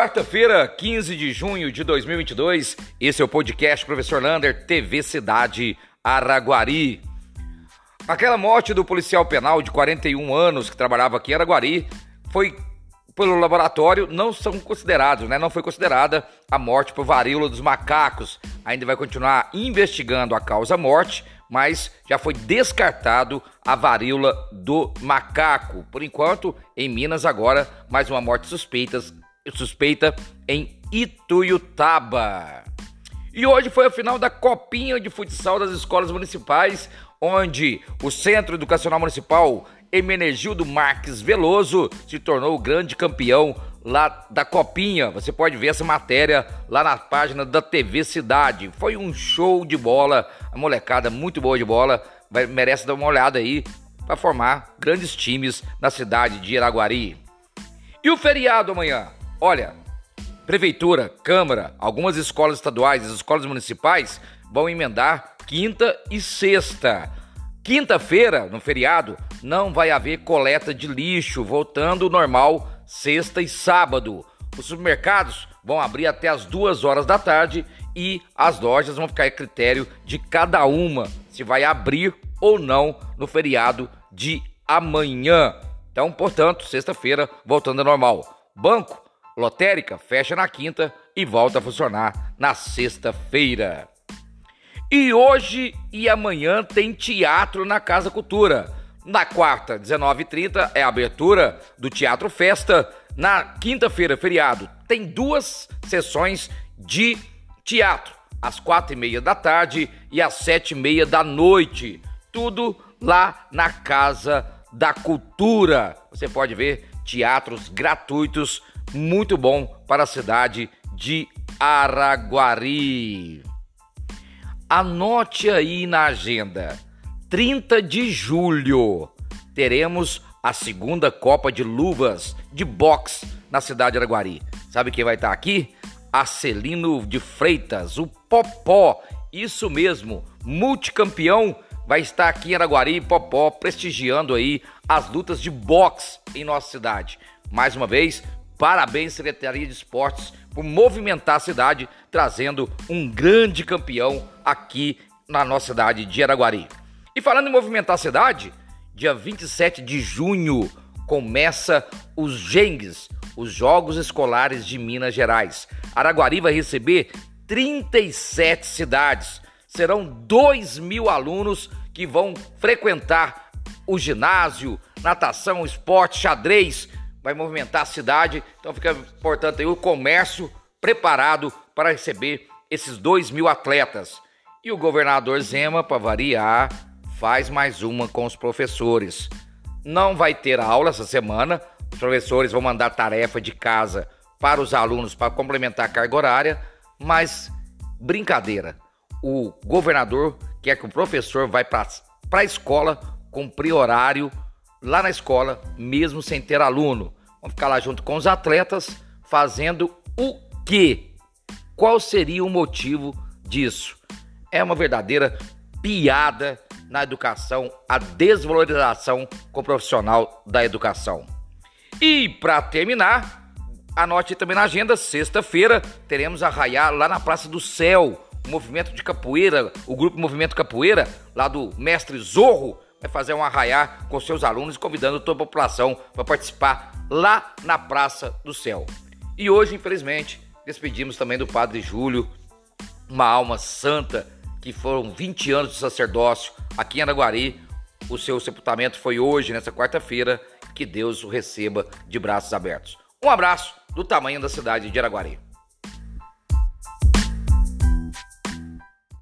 Quarta-feira, 15 de junho de 2022, esse é o podcast Professor Lander, TV Cidade Araguari. Aquela morte do policial penal de 41 anos que trabalhava aqui em Araguari foi pelo laboratório não são considerados, né? Não foi considerada a morte por varíola dos macacos. Ainda vai continuar investigando a causa morte, mas já foi descartado a varíola do macaco. Por enquanto, em Minas agora, mais uma morte suspeita, suspeita em Ituiutaba. E hoje foi a final da Copinha de Futsal das Escolas Municipais, onde o Centro Educacional Municipal Emenegildo Marques Veloso se tornou o grande campeão lá da Copinha. Você pode ver essa matéria lá na página da TV Cidade. Foi um show de bola, a molecada muito boa de bola, merece dar uma olhada aí para formar grandes times na cidade de Iraguari. E o feriado amanhã? Olha, prefeitura, câmara, algumas escolas estaduais, as escolas municipais vão emendar quinta e sexta. Quinta-feira, no feriado, não vai haver coleta de lixo, voltando ao normal sexta e sábado. Os supermercados vão abrir até as duas horas da tarde e as lojas vão ficar a critério de cada uma se vai abrir ou não no feriado de amanhã. Então, portanto, sexta-feira voltando ao normal. Banco, lotérica fecha na quinta e volta a funcionar na sexta-feira. E hoje e amanhã tem teatro na Casa Cultura. Na quarta, 19h30, é a abertura do Teatro Festa. Na quinta-feira, feriado, tem duas sessões de teatro, às quatro e meia da tarde e às sete e meia da noite. Tudo lá na Casa da Cultura. Você pode ver teatros gratuitos, muito bom para a cidade de Araguari. Anote aí na agenda. 30 de julho, teremos a segunda Copa de Luvas de boxe na cidade de Araguari. Sabe quem vai estar aqui? Acelino de Freitas, o Popó. Isso mesmo, multicampeão vai estar aqui em Araguari, Popó, prestigiando aí as lutas de boxe em nossa cidade. Mais uma vez, parabéns Secretaria de Esportes por movimentar a cidade, trazendo um grande campeão aqui na nossa cidade de Araguari. E falando em movimentar a cidade, dia 27 de junho começa os Gengues, os Jogos Escolares de Minas Gerais. Araguari vai receber 37 cidades. Serão 2 mil alunos que vão frequentar o ginásio, natação, esporte, xadrez. Vai movimentar a cidade. Então fica importante aí o comércio preparado para receber esses 2 mil atletas. E o governador Zema, para variar, faz mais uma com os professores. Não vai ter aula essa semana, os professores vão mandar tarefa de casa para os alunos para complementar a carga horária, mas brincadeira. O governador quer que o professor vá para a escola cumprir horário lá na escola, mesmo sem ter aluno. Vão ficar lá junto com os atletas fazendo o quê? Qual seria o motivo disso? É uma verdadeira piada na educação, a desvalorização com o profissional da educação. E para terminar, anote também na agenda, sexta-feira teremos arraiar lá na Praça do Céu, o movimento de capoeira, o grupo Movimento Capoeira, lá do mestre Zorro, vai fazer um arraiar com seus alunos, convidando toda a população para participar lá na Praça do Céu. E hoje, infelizmente, despedimos também do Padre Júlio, uma alma santa que foram 20 anos de sacerdócio aqui em Araguari. O seu sepultamento foi hoje, nessa quarta-feira. Que Deus o receba de braços abertos. Um abraço do tamanho da cidade de Araguari.